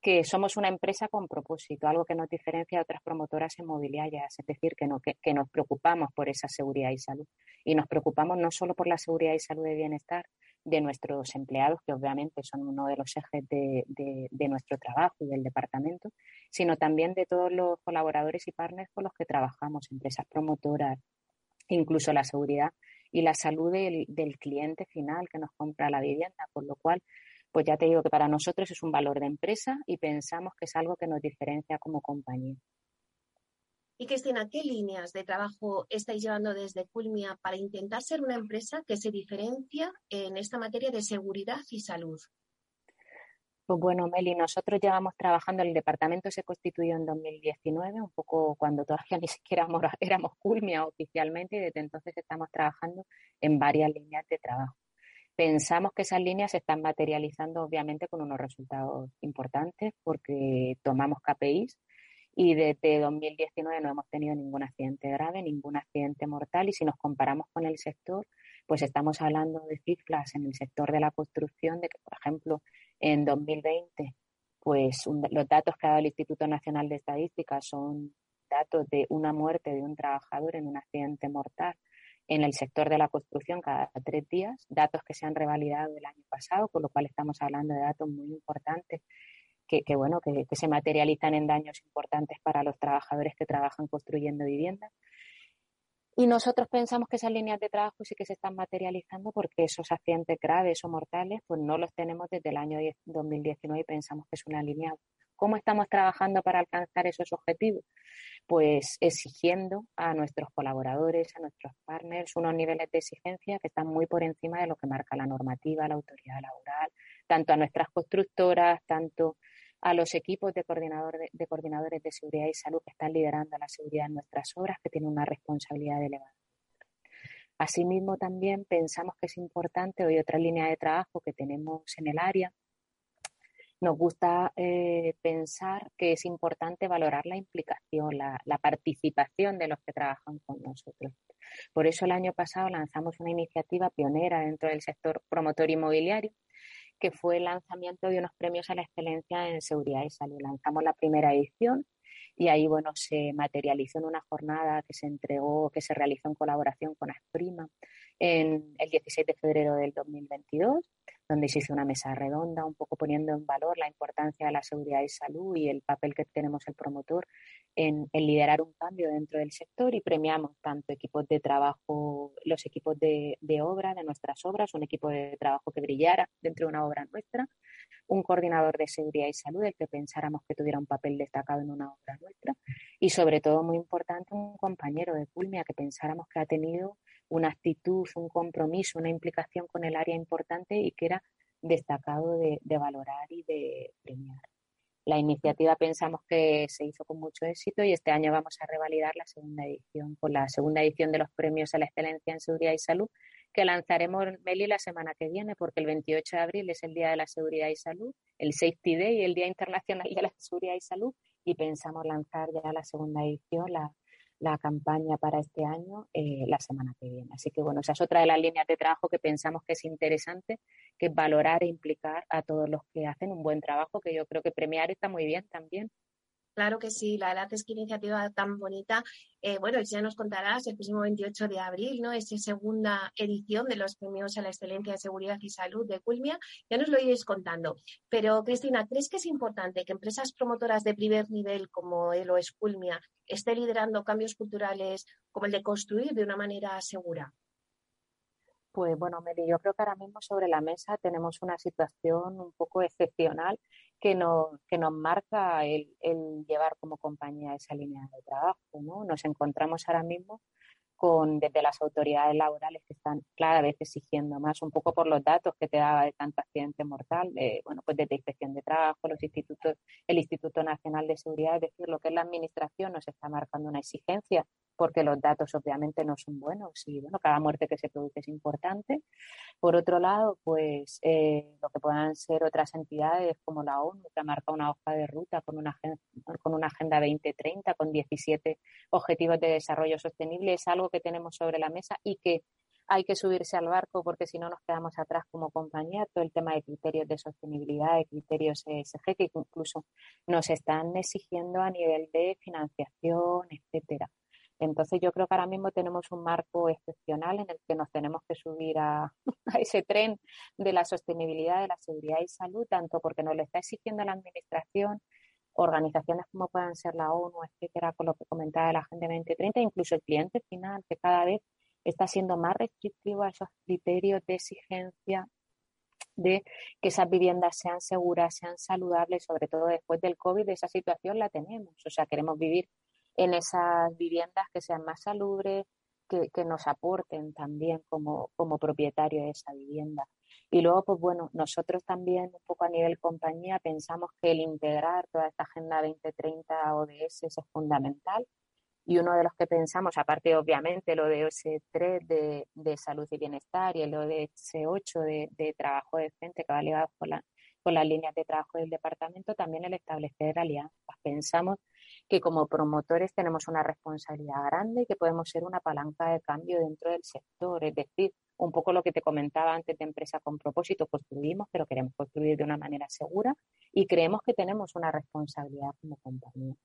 que somos una empresa con propósito, algo que nos diferencia de otras promotoras inmobiliarias, es decir, que, que, nos preocupamos por esa seguridad y salud. Y nos preocupamos no solo por la seguridad y salud de bienestar de nuestros empleados, que obviamente son uno de los ejes de, de nuestro trabajo y del departamento, sino también de todos los colaboradores y partners con los que trabajamos, empresas promotoras, incluso la seguridad y la salud del, cliente final que nos compra la vivienda, con lo cual pues ya te digo que para nosotros es un valor de empresa y pensamos que es algo que nos diferencia como compañía. Y Cristina, ¿qué líneas de trabajo estáis llevando desde Culmia para intentar ser una empresa que se diferencia en esta materia de seguridad y salud? Pues bueno, Meli, nosotros llevamos trabajando, el departamento se constituyó en 2019, un poco cuando todavía [laughs] ni siquiera éramos Culmia oficialmente y desde entonces estamos trabajando en varias líneas de trabajo. Pensamos que esas líneas se están materializando obviamente con unos resultados importantes porque tomamos KPIs y desde 2019 no hemos tenido ningún accidente grave, ningún accidente mortal y si nos comparamos con el sector, pues estamos hablando de cifras en el sector de la construcción de que, por ejemplo, en 2020, pues los datos que ha dado el Instituto Nacional de Estadística son datos de una muerte de un trabajador en un accidente mortal en el sector de la construcción cada tres días, datos que se han revalidado el año pasado, con lo cual estamos hablando de datos muy importantes que, bueno, que, se materializan en daños importantes para los trabajadores que trabajan construyendo viviendas. Y nosotros pensamos que esas líneas de trabajo sí que se están materializando porque esos accidentes graves o mortales, pues no los tenemos desde el año 2019 y pensamos que es una línea. ¿Cómo estamos trabajando para alcanzar esos objetivos? Pues exigiendo a nuestros colaboradores, a nuestros partners, unos niveles de exigencia que están muy por encima de lo que marca la normativa, la autoridad laboral, tanto a nuestras constructoras, tanto a los equipos de, coordinador de, coordinadores de seguridad y salud que están liderando la seguridad en nuestras obras, que tienen una responsabilidad elevada. Asimismo, también pensamos que es importante, hoy otra línea de trabajo que tenemos en el área, nos gusta eh, pensar que es importante valorar la implicación, la, la, participación de los que trabajan con nosotros. Por eso el año pasado lanzamos una iniciativa pionera dentro del sector promotor inmobiliario que fue el lanzamiento de unos premios a la excelencia en seguridad y salud. Lanzamos la primera edición y ahí bueno se materializó en una jornada que se entregó, que se realizó en colaboración con Asprima en el 16 de febrero del 2022 donde se hizo una mesa redonda, un poco poniendo en valor la importancia de la seguridad y salud y el papel que tenemos el promotor en, liderar un cambio dentro del sector. Y premiamos tanto equipos de trabajo, los equipos de, obra de nuestras obras, un equipo de trabajo que brillara dentro de una obra nuestra, un coordinador de seguridad y salud, el que pensáramos que tuviera un papel destacado en una obra nuestra, y sobre todo, muy importante, un compañero de Culmia que pensáramos que ha tenido una actitud, un compromiso, una implicación con el área importante y que era destacado de, valorar y de premiar. La iniciativa pensamos que se hizo con mucho éxito y este año vamos a revalidar la segunda edición, con la segunda edición de los premios a la excelencia en seguridad y salud, que lanzaremos Meli la semana que viene, porque el 28 de abril es el Día de la Seguridad y Salud, el Safety Day, el Día Internacional de la Seguridad y Salud, y pensamos lanzar ya la segunda edición, la, la campaña para este año eh, la semana que viene. Así que bueno, esa es otra de las líneas de trabajo que pensamos que es interesante, que es valorar e implicar a todos los que hacen un buen trabajo, que yo creo que premiar está muy bien también. Claro que sí, la verdad es que iniciativa tan bonita. Eh, bueno, ya nos contarás el próximo 28 de abril, ¿no? Esa segunda edición de los premios a la excelencia de seguridad y salud de Culmia. Ya nos lo iréis contando. Pero, Cristina, ¿crees que es importante que empresas promotoras de primer nivel como lo es Culmia esté liderando cambios culturales como el de construir de una manera segura? Pues bueno, Meli, yo creo que ahora mismo sobre la mesa tenemos una situación un poco excepcional que nos, que nos marca el, llevar como compañía esa línea de trabajo. ¿no? Nos encontramos ahora mismo con desde las autoridades laborales que están cada vez exigiendo más, un poco por los datos que te daba de tanto accidente mortal, bueno, pues desde inspección de trabajo, los institutos, el Instituto Nacional de Seguridad, es decir, lo que es la administración nos está marcando una exigencia porque los datos obviamente no son buenos y bueno, cada muerte que se produce es importante. Por otro lado, pues eh, lo que puedan ser otras entidades como la ONU, que marca una hoja de ruta con una, con una Agenda 2030, con 17 Objetivos de Desarrollo Sostenible, es algo que tenemos sobre la mesa y que hay que subirse al barco porque si no nos quedamos atrás como compañía. Todo el tema de criterios de sostenibilidad, de criterios ESG, que incluso nos están exigiendo a nivel de financiación, etcétera. Entonces yo creo que ahora mismo tenemos un marco excepcional en el que nos tenemos que subir [laughs] a, ese tren de la sostenibilidad, de la seguridad y salud, tanto porque nos lo está exigiendo la Administración, organizaciones como puedan ser la ONU, etcétera, con lo que comentaba la Agenda 2030, incluso el cliente final, que cada vez está siendo más restrictivo a esos criterios de exigencia de que esas viviendas sean seguras, sean saludables, sobre todo después del COVID, esa situación la tenemos. O sea, queremos vivir en esas viviendas que sean más salubres, que, nos aporten también como, como propietario de esa vivienda. Y luego, pues bueno, nosotros también un poco a nivel compañía pensamos que el integrar toda esta Agenda 2030 ODS es fundamental. Y uno de los que pensamos, aparte obviamente lo de OS3 de, de salud y bienestar y lo de S8 de, de trabajo decente que va ligado con, la, con las líneas de trabajo del departamento, también el establecer alianzas. Pensamos que como promotores tenemos una responsabilidad grande y que podemos ser una palanca de cambio dentro del sector. Es decir, un poco lo que te comentaba antes de empresa con propósito, construimos, pero queremos construir de una manera segura y creemos que tenemos una responsabilidad como compañía.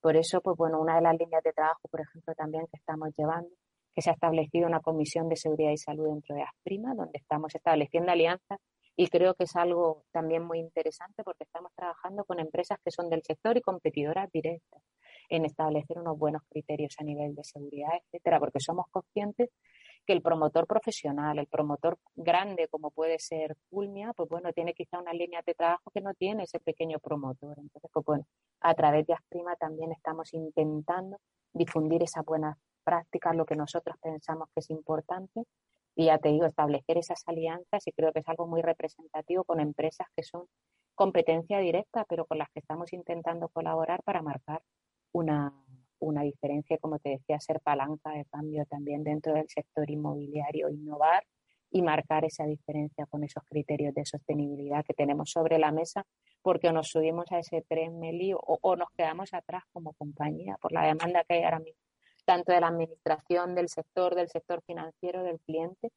Por eso, pues bueno, una de las líneas de trabajo, por ejemplo, también que estamos llevando, que se ha establecido una comisión de seguridad y salud dentro de Asprima, donde estamos estableciendo alianzas y creo que es algo también muy interesante porque estamos trabajando con empresas que son del sector y competidoras directas en establecer unos buenos criterios a nivel de seguridad, etcétera, porque somos conscientes que el promotor profesional, el promotor grande como puede ser Culmia, pues bueno, tiene quizá una línea de trabajo que no tiene ese pequeño promotor. Entonces, pues bueno, a través de Asprima también estamos intentando difundir esas buenas prácticas, lo que nosotros pensamos que es importante y ya te digo, establecer esas alianzas y creo que es algo muy representativo con empresas que son competencia directa, pero con las que estamos intentando colaborar para marcar una, una diferencia, como te decía, ser palanca de cambio también dentro del sector inmobiliario, innovar y marcar esa diferencia con esos criterios de sostenibilidad que tenemos sobre la mesa, porque o nos subimos a ese tren Meli o, o nos quedamos atrás como compañía por la demanda que hay ahora mismo tanto de la administración, del sector, del sector financiero, del cliente,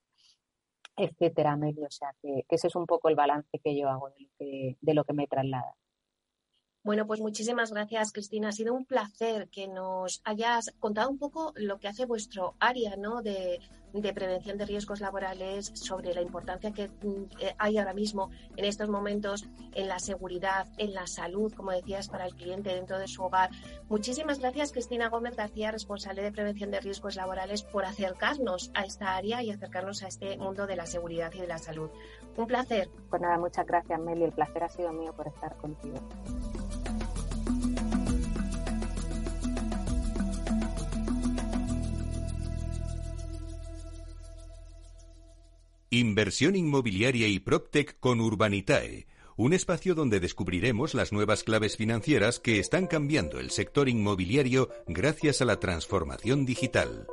etcétera, Amelio. O sea, que, ese es un poco el balance que yo hago de lo que, de lo que me traslada. Bueno, pues muchísimas gracias, Cristina. Ha sido un placer que nos hayas contado un poco lo que hace vuestro área ¿no? de, prevención de riesgos laborales, sobre la importancia que mm, eh, hay ahora mismo en estos momentos en la seguridad, en la salud, como decías, para el cliente dentro de su hogar. Muchísimas gracias, Cristina Gómez García, responsable de prevención de riesgos laborales, por acercarnos a esta área y acercarnos a este mundo de la seguridad y de la salud. Un placer. Pues nada, muchas gracias, Meli. El placer ha sido mío por estar contigo. Inversión inmobiliaria y PropTech con Urbanitae, un espacio donde descubriremos las nuevas claves financieras que están cambiando el sector inmobiliario gracias a la transformación digital.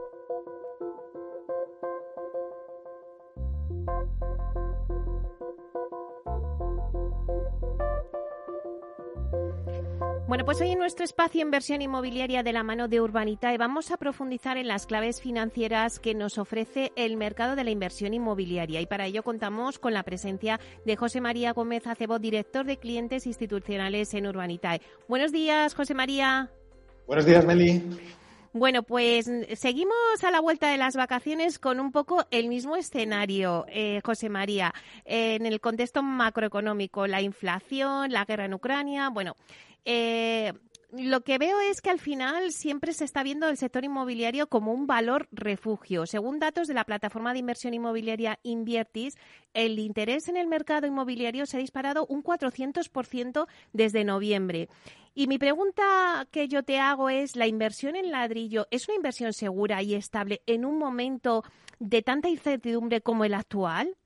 Bueno, pues hoy en nuestro espacio Inversión Inmobiliaria de la mano de Urbanitae vamos a profundizar en las claves financieras que nos ofrece el mercado de la inversión inmobiliaria y para ello contamos con la presencia de José María Gómez Acebo, director de clientes institucionales en Urbanitae. Buenos días, José María. Buenos días, Meli. Bueno, pues seguimos a la vuelta de las vacaciones con un poco el mismo escenario, eh, José María, en el contexto macroeconómico, la inflación, la guerra en Ucrania, bueno, eh, lo que veo es que al final siempre se está viendo el sector inmobiliario como un valor refugio. Según datos de la plataforma de inversión inmobiliaria Inviertis, el interés en el mercado inmobiliario se ha disparado un 400% desde noviembre. Y mi pregunta que yo te hago es, ¿la inversión en ladrillo es una inversión segura y estable en un momento de tanta incertidumbre como el actual?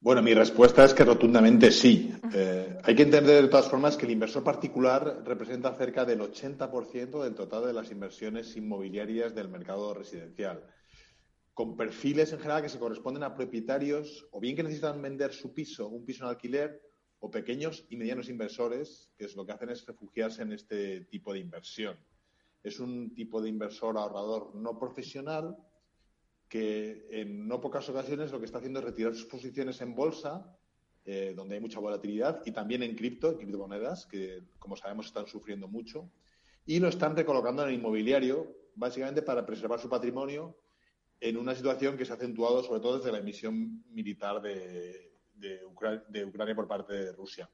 Bueno, mi respuesta es que rotundamente sí. Eh, hay que entender de todas formas que el inversor particular representa cerca del 80% del total de las inversiones inmobiliarias del mercado residencial, con perfiles en general que se corresponden a propietarios o bien que necesitan vender su piso, un piso en alquiler, o pequeños y medianos inversores, que es lo que hacen es refugiarse en este tipo de inversión. Es un tipo de inversor ahorrador no profesional que en no pocas ocasiones lo que está haciendo es retirar sus posiciones en bolsa, eh, donde hay mucha volatilidad, y también en cripto, en criptomonedas, que como sabemos están sufriendo mucho, y lo están recolocando en el inmobiliario, básicamente para preservar su patrimonio en una situación que se ha acentuado sobre todo desde la emisión militar de, de, Ucrania por parte de Rusia.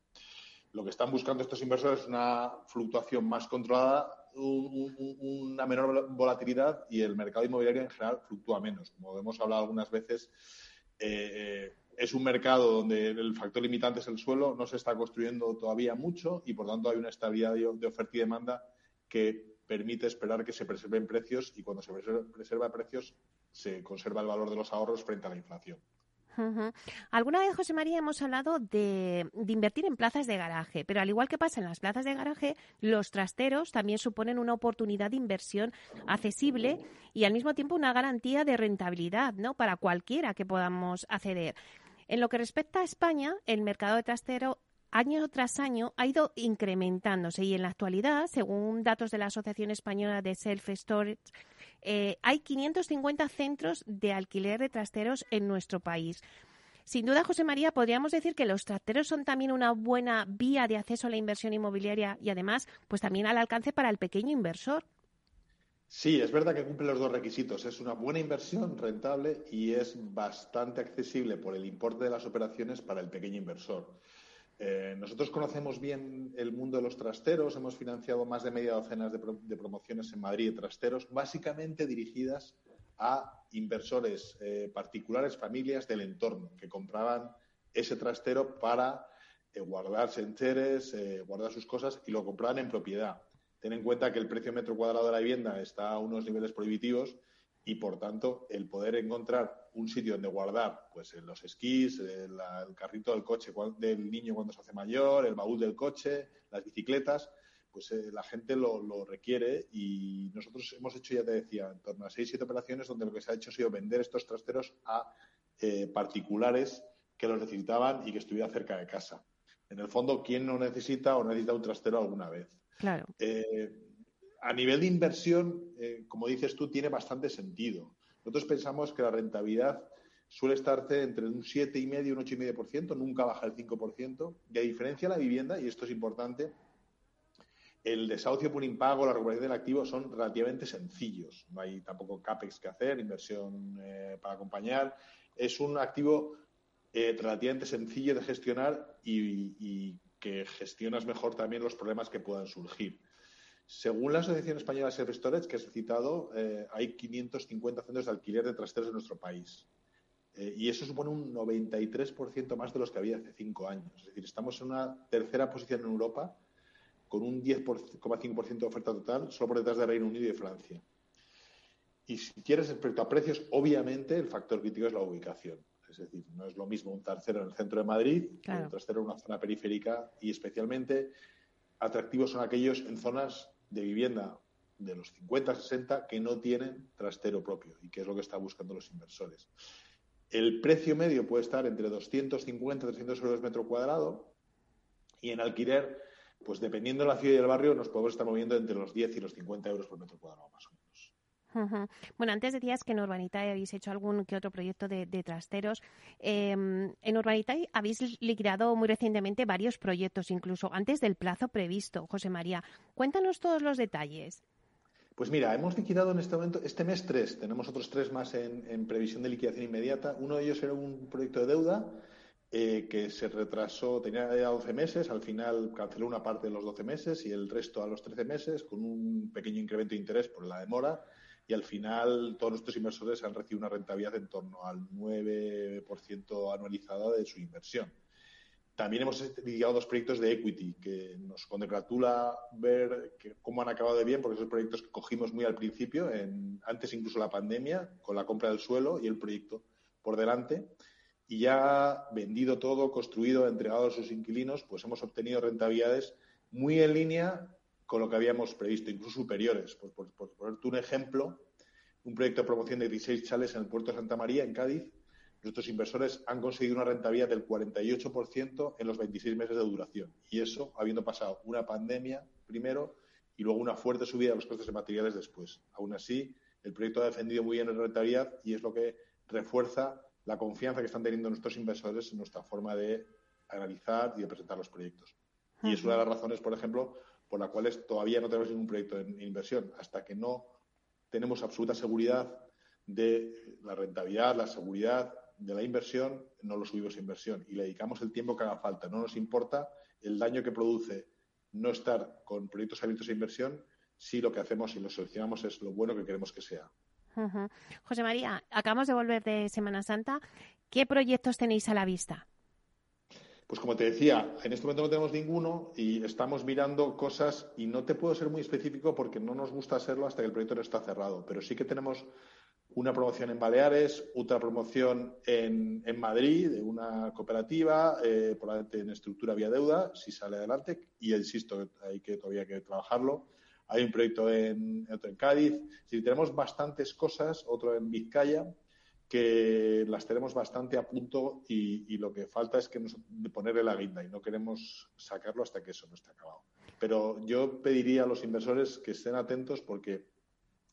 Lo que están buscando estos inversores es una fluctuación más controlada una menor volatilidad y el mercado inmobiliario en general fluctúa menos. Como hemos hablado algunas veces, eh, es un mercado donde el factor limitante es el suelo, no se está construyendo todavía mucho y por tanto hay una estabilidad de oferta y demanda que permite esperar que se preserven precios y cuando se preserva precios se conserva el valor de los ahorros frente a la inflación. Alguna vez, José María, hemos hablado de, invertir en plazas de garaje, pero al igual que pasa en las plazas de garaje, los trasteros también suponen una oportunidad de inversión accesible y al mismo tiempo una garantía de rentabilidad ¿no? para cualquiera que podamos acceder. En lo que respecta a España, el mercado de trastero año tras año ha ido incrementándose y en la actualidad, según datos de la Asociación Española de Self Storage, eh, hay 550 centros de alquiler de trasteros en nuestro país. Sin duda, José María, podríamos decir que los trasteros son también una buena vía de acceso a la inversión inmobiliaria y además, pues también al alcance para el pequeño inversor. Sí, es verdad que cumple los dos requisitos. Es una buena inversión rentable y es bastante accesible por el importe de las operaciones para el pequeño inversor. Eh, nosotros conocemos bien el mundo de los trasteros, hemos financiado más de media docena de, promociones en Madrid de trasteros, básicamente dirigidas a inversores eh, particulares, familias del entorno, que compraban ese trastero para eh, guardarse enteres, guardar sus cosas y lo compraban en propiedad. Ten en cuenta que el precio metro cuadrado de la vivienda está a unos niveles prohibitivos y por tanto el poder encontrar un sitio donde guardar pues los esquís, el, carrito del coche del niño cuando se hace mayor, el baúl del coche, las bicicletas, pues eh, la gente lo, requiere y nosotros hemos hecho, ya te decía, en torno a seis, siete operaciones donde lo que se ha hecho ha sido vender estos trasteros a eh, particulares que los necesitaban y que estuviera cerca de casa. En el fondo, ¿quién no necesita o necesita un trastero alguna vez? Claro. Eh, a nivel de inversión, eh, como dices tú, tiene bastante sentido. Nosotros pensamos que la rentabilidad suele estar entre un 7,5 y un 8,5%, nunca baja el 5%. Y a diferencia de la vivienda, y esto es importante, el desahucio por impago, la recuperación del activo son relativamente sencillos. No hay tampoco CAPEX que hacer, inversión eh, para acompañar. Es un activo eh, relativamente sencillo de gestionar y, y que gestionas mejor también los problemas que puedan surgir. Según la Asociación Española de Self Storage, que has citado, eh, hay 550 centros de alquiler de trasteros en nuestro país. Eh, y eso supone un 93% más de los que había hace cinco años. Es decir, estamos en una tercera posición en Europa con un 10,5% de oferta total, solo por detrás de Reino Unido y de Francia. Y si quieres, respecto a precios, obviamente el factor crítico es la ubicación. Es decir, no es lo mismo un trastero en el centro de Madrid que un trastero en una zona periférica y especialmente atractivos son aquellos en zonas de vivienda de los 50, 60 que no tienen trastero propio y que es lo que están buscando los inversores. El precio medio puede estar entre 250 y 300 euros metro cuadrado y en alquiler, pues dependiendo de la ciudad y del barrio, nos podemos estar moviendo entre los 10 y los 50 euros por metro cuadrado más o menos. Bueno, antes decías que en Urbanitae habéis hecho algún que otro proyecto de, trasteros. Em, en Urbanitae habéis liquidado muy recientemente varios proyectos, incluso antes del plazo previsto. José María, cuéntanos todos los detalles. Pues mira, hemos liquidado en este momento, este mes tres, tenemos otros tres más en, previsión de liquidación inmediata. Uno de ellos era un proyecto de deuda eh, que se retrasó, tenía ya 12 meses, al final canceló una parte de los 12 meses y el resto a los 13 meses, con un pequeño incremento de interés por la demora y al final todos nuestros inversores han recibido una rentabilidad en torno al 9% anualizada de su inversión. También hemos lidiado dos proyectos de equity que nos congratula ver cómo han acabado de bien, porque son proyectos que cogimos muy al principio, antes incluso la pandemia, con la compra del suelo y el proyecto por delante. Y ya vendido todo, construido, entregado a sus inquilinos, pues hemos obtenido rentabilidades muy en línea con lo que habíamos previsto, incluso superiores. Por, por, ponerte un ejemplo, un proyecto de promoción de 16 chales en el puerto de Santa María, en Cádiz, nuestros inversores han conseguido una rentabilidad del 48% en los 26 meses de duración. Y eso habiendo pasado una pandemia primero y luego una fuerte subida de los costes de materiales después. Aún así, el proyecto ha defendido muy bien la rentabilidad y es lo que refuerza la confianza que están teniendo nuestros inversores en nuestra forma de analizar y de presentar los proyectos. Y es una de las razones, por ejemplo, por las cuales todavía no tenemos ningún proyecto en inversión, hasta que no tenemos absoluta seguridad de la rentabilidad, la seguridad de la inversión, no lo subimos a inversión y le dedicamos el tiempo que haga falta. No nos importa el daño que produce no estar con proyectos abiertos a inversión si lo que hacemos y lo seleccionamos es lo bueno que queremos que sea. José María, acabamos de volver de Semana Santa. ¿Qué proyectos tenéis a la vista? Pues como te decía, en este momento no tenemos ninguno y estamos mirando cosas y no te puedo ser muy específico porque no nos gusta serlo hasta que el proyecto no está cerrado, pero sí que tenemos una promoción en Baleares, otra promoción en, Madrid de una cooperativa, eh, probablemente en estructura vía deuda, si sale adelante, y insisto, hay que todavía que trabajarlo. Hay un proyecto en, otro en Cádiz. Si tenemos bastantes cosas, otro en Vizcaya, que las tenemos bastante a punto y, lo que falta es que ponerle la guinda y no queremos sacarlo hasta que eso no esté acabado. Pero yo pediría a los inversores que estén atentos porque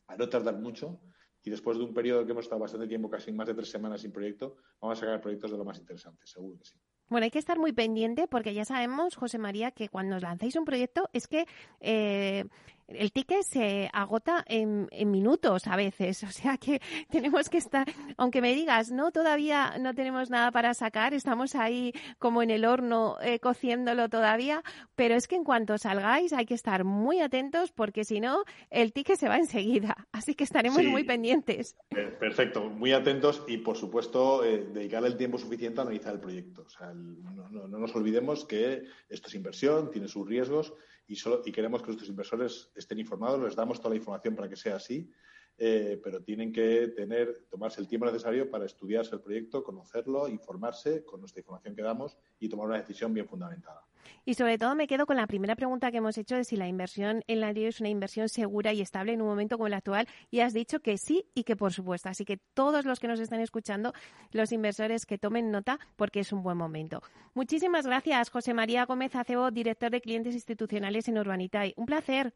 a no tardar mucho y después de un periodo que hemos estado bastante tiempo, casi más de tres semanas sin proyecto, vamos a sacar proyectos de lo más interesantes, seguro que sí. Bueno, hay que estar muy pendiente porque ya sabemos, José María, que cuando os lancéis un proyecto es que eh, el ticket se agota en, minutos a veces. [laughs] O sea que tenemos que estar, aunque me digas, no, todavía no tenemos nada para sacar, estamos ahí como en el horno eh, cociéndolo todavía, pero es que en cuanto salgáis hay que estar muy atentos porque si no, el ticket se va enseguida. [laughs] Así que estaremos muy pendientes. Perfecto, muy atentos y por supuesto eh, dedicar el tiempo suficiente a analizar el proyecto. O sea, no, no nos olvidemos que esto es inversión, tiene sus riesgos y, solo, y queremos que nuestros inversores estén informados, les damos toda la información para que sea así, eh, pero tienen que tener, tomarse el tiempo necesario para estudiarse el proyecto, conocerlo, informarse con nuestra información que damos y tomar una decisión bien fundamentada. Y sobre todo me quedo con la primera pregunta que hemos hecho de si la inversión en la es una inversión segura y estable en un momento como el actual. Y has dicho que sí y que por supuesto. Así que todos los que nos están escuchando, los inversores que tomen nota porque es un buen momento. Muchísimas gracias, José María Gómez Acebo, director de clientes institucionales en Urbanitay. Un placer.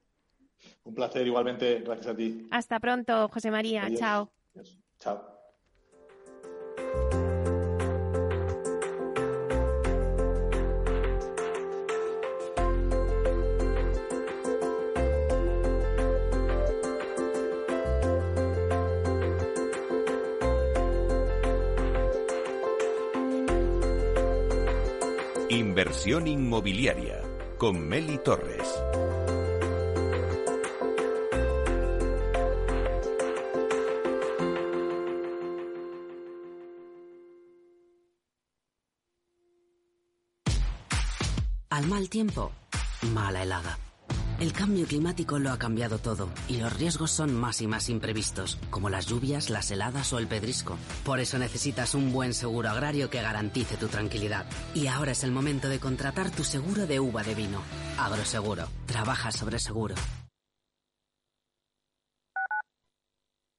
Un placer igualmente. Gracias a ti. Hasta pronto, José María. Chao. Chao. Inversión inmobiliaria con Meli Torres. Al mal tiempo, mala helada. El cambio climático lo ha cambiado todo y los riesgos son más y más imprevistos, como las lluvias, las heladas o el pedrisco. Por eso necesitas un buen seguro agrario que garantice tu tranquilidad. Y ahora es el momento de contratar tu seguro de uva de vino. Agroseguro. Trabaja sobre seguro.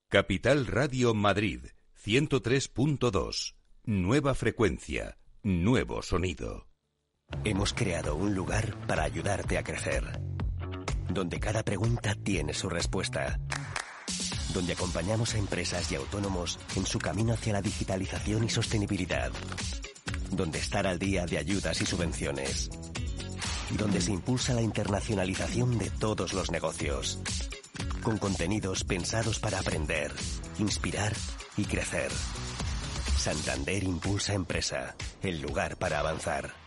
Capital Radio Madrid 103.2. Nueva frecuencia. Nuevo sonido. Hemos creado un lugar para ayudarte a crecer donde cada pregunta tiene su respuesta. Donde acompañamos a empresas y autónomos en su camino hacia la digitalización y sostenibilidad. Donde estar al día de ayudas y subvenciones. Donde se impulsa la internacionalización de todos los negocios. Con contenidos pensados para aprender, inspirar y crecer. Santander Impulsa Empresa, el lugar para avanzar.